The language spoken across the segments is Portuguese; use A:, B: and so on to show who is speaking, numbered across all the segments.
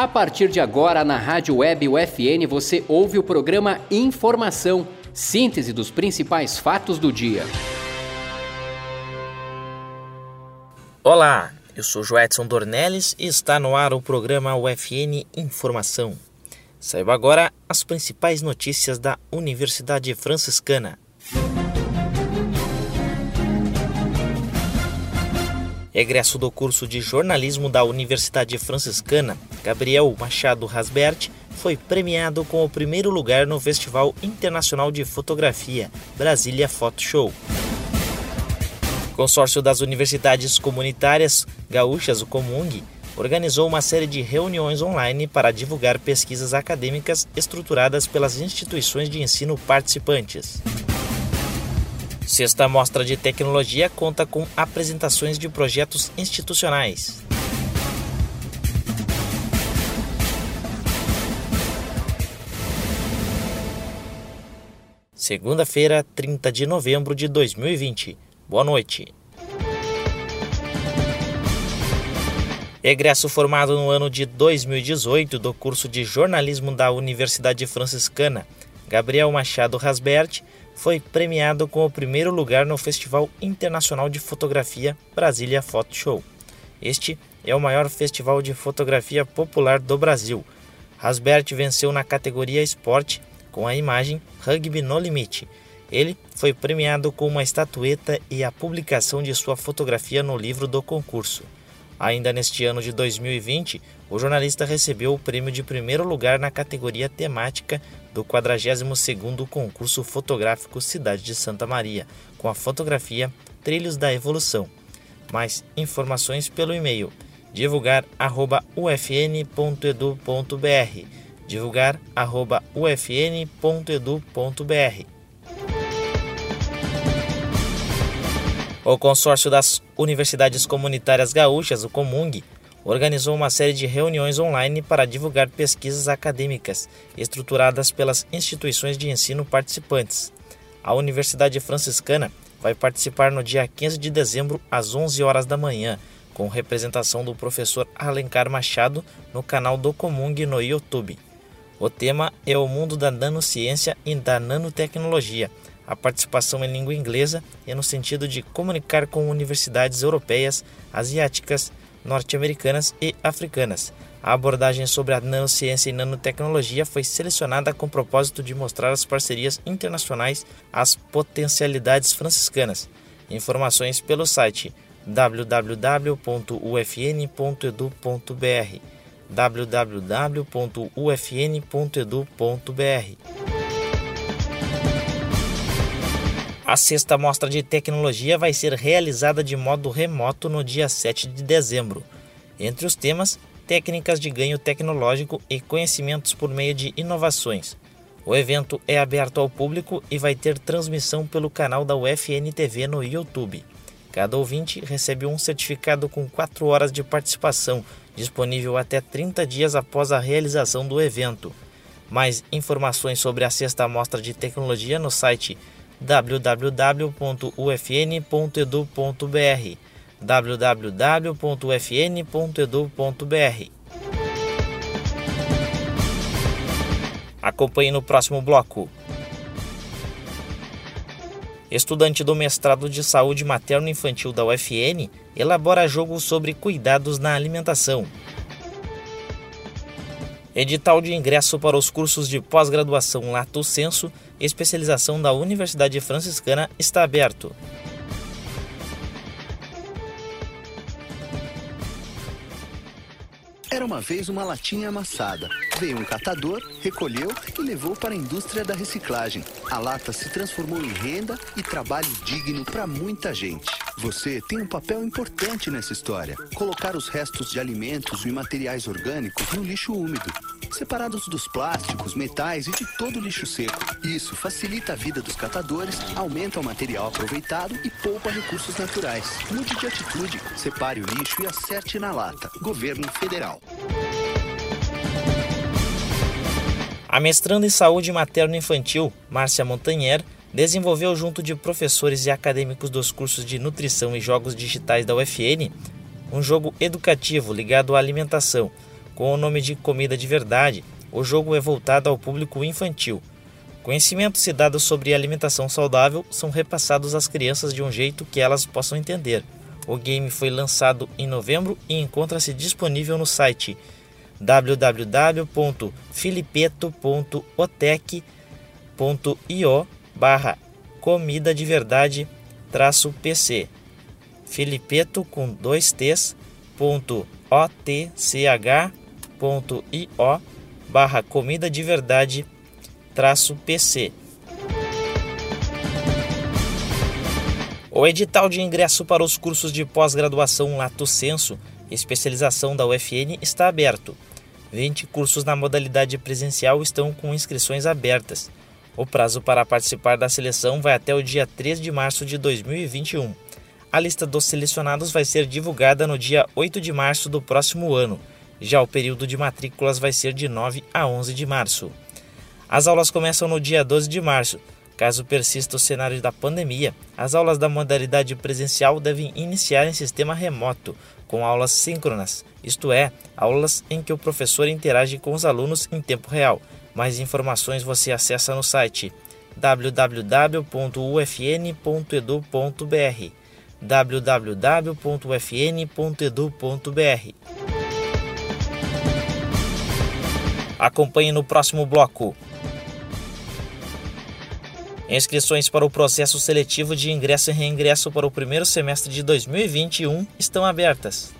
A: A partir de agora, na Rádio Web UFN, você ouve o programa Informação, síntese dos principais fatos do dia.
B: Olá, eu sou Joedson Dornelles e está no ar o programa UFN Informação. Saiba agora as principais notícias da Universidade Franciscana. Egresso do curso de jornalismo da Universidade Franciscana, Gabriel Machado Rasbert foi premiado com o primeiro lugar no Festival Internacional de Fotografia Brasília Photo Show. Consórcio das Universidades Comunitárias Gaúchas, o Comung, organizou uma série de reuniões online para divulgar pesquisas acadêmicas estruturadas pelas instituições de ensino participantes. Sexta Mostra de Tecnologia conta com apresentações de projetos institucionais. Segunda-feira, 30 de novembro de 2020. Boa noite. Egresso formado no ano de 2018 do curso de jornalismo da Universidade Franciscana, Gabriel Machado Rasbert foi premiado com o primeiro lugar no Festival Internacional de Fotografia Brasília Photo Show. Este é o maior festival de fotografia popular do Brasil. Rasbert venceu na categoria Esporte com a imagem Rugby no Limite. Ele foi premiado com uma estatueta e a publicação de sua fotografia no livro do concurso. Ainda neste ano de 2020, o jornalista recebeu o prêmio de primeiro lugar na categoria temática do 42º concurso fotográfico Cidade de Santa Maria, com a fotografia Trilhos da Evolução. Mais informações pelo e-mail divulgar@ufn.edu.br divulgar@ufn.edu.br O consórcio das Universidades Comunitárias Gaúchas, o Comung, organizou uma série de reuniões online para divulgar pesquisas acadêmicas estruturadas pelas instituições de ensino participantes. A Universidade Franciscana vai participar no dia 15 de dezembro às 11 horas da manhã, com representação do professor Alencar Machado no canal do Comung no YouTube. O tema é o mundo da nanociência e da nanotecnologia a participação em língua inglesa é no sentido de comunicar com universidades europeias, asiáticas, norte-americanas e africanas. A abordagem sobre a nanociência e nanotecnologia foi selecionada com o propósito de mostrar as parcerias internacionais, as potencialidades franciscanas. Informações pelo site www.ufn.edu.br www.ufn.edu.br A sexta mostra de tecnologia vai ser realizada de modo remoto no dia 7 de dezembro. Entre os temas, técnicas de ganho tecnológico e conhecimentos por meio de inovações. O evento é aberto ao público e vai ter transmissão pelo canal da UFN TV no YouTube. Cada ouvinte recebe um certificado com 4 horas de participação, disponível até 30 dias após a realização do evento. Mais informações sobre a sexta mostra de tecnologia no site www.ufn.edu.br www.ufn.edu.br Acompanhe no próximo bloco. Estudante do mestrado de saúde materno-infantil da UFN elabora jogo sobre cuidados na alimentação. Edital de ingresso para os cursos de pós-graduação Lato Senso especialização da Universidade Franciscana está aberto.
C: Era uma vez uma latinha amassada. Veio um catador, recolheu e levou para a indústria da reciclagem. A lata se transformou em renda e trabalho digno para muita gente. Você tem um papel importante nessa história. Colocar os restos de alimentos e materiais orgânicos no lixo úmido, separados dos plásticos, metais e de todo o lixo seco. Isso facilita a vida dos catadores, aumenta o material aproveitado e poupa recursos naturais. Mude de atitude, separe o lixo e acerte na lata. Governo Federal.
B: A mestranda em saúde materno-infantil, Márcia Montanher, desenvolveu junto de professores e acadêmicos dos cursos de nutrição e jogos digitais da UFN um jogo educativo ligado à alimentação, Com o nome de Comida de Verdade, o jogo é voltado ao público infantil. Conhecimentos e dados sobre alimentação saudável são repassados às crianças de um jeito que elas possam entender. O game foi lançado em novembro e encontra-se disponível no site www.filipeto.otec.io barra comida de verdade traço PC Filipeto com dois T's ponto otch.io barra comida de verdade traço PC O edital de ingresso para os cursos de pós-graduação Lato Senso, especialização da UFN, está aberto. 20 cursos na modalidade presencial estão com inscrições abertas. O prazo para participar da seleção vai até o dia 3 de março de 2021. A lista dos selecionados vai ser divulgada no dia 8 de março do próximo ano. Já o período de matrículas vai ser de 9 a 11 de março. As aulas começam no dia 12 de março. Caso persista o cenário da pandemia, as aulas da modalidade presencial devem iniciar em sistema remoto, com aulas síncronas, isto é, aulas em que o professor interage com os alunos em tempo real. Mais informações você acessa no site www.ufn.edu.br www.ufn.edu.br Acompanhe no próximo bloco. Inscrições para o processo seletivo de ingresso e reingresso para o primeiro semestre de 2021 estão abertas.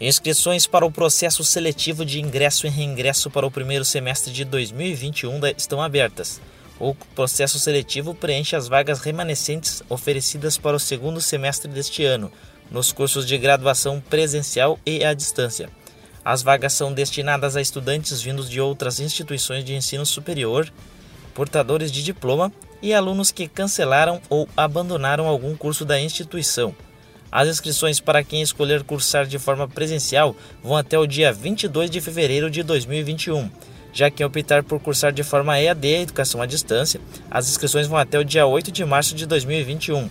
B: Inscrições para o processo seletivo de ingresso e reingresso para o primeiro semestre de 2021 estão abertas. O processo seletivo preenche as vagas remanescentes oferecidas para o segundo semestre deste ano, nos cursos de graduação presencial e à distância. As vagas são destinadas a estudantes vindos de outras instituições de ensino superior, portadores de diploma e alunos que cancelaram ou abandonaram algum curso da instituição. As inscrições para quem escolher cursar de forma presencial vão até o dia 22 de fevereiro de 2021. Já quem optar por cursar de forma EAD, Educação à Distância, as inscrições vão até o dia 8 de março de 2021.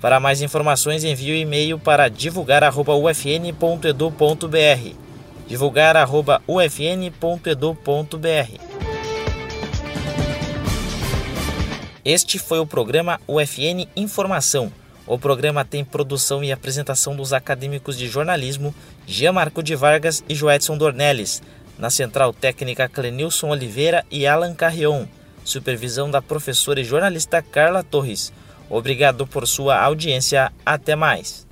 B: Para mais informações, envie o e-mail para divulgar.ufn.edu.br. divulgar.ufn.edu.br. Este foi o programa UFN Informação o programa tem produção e apresentação dos acadêmicos de jornalismo Gianmarco de Vargas e Joedson Dornelles, na central técnica Clenilson Oliveira e Alan Carrion, supervisão da professora e jornalista Carla Torres. Obrigado por sua audiência. Até mais.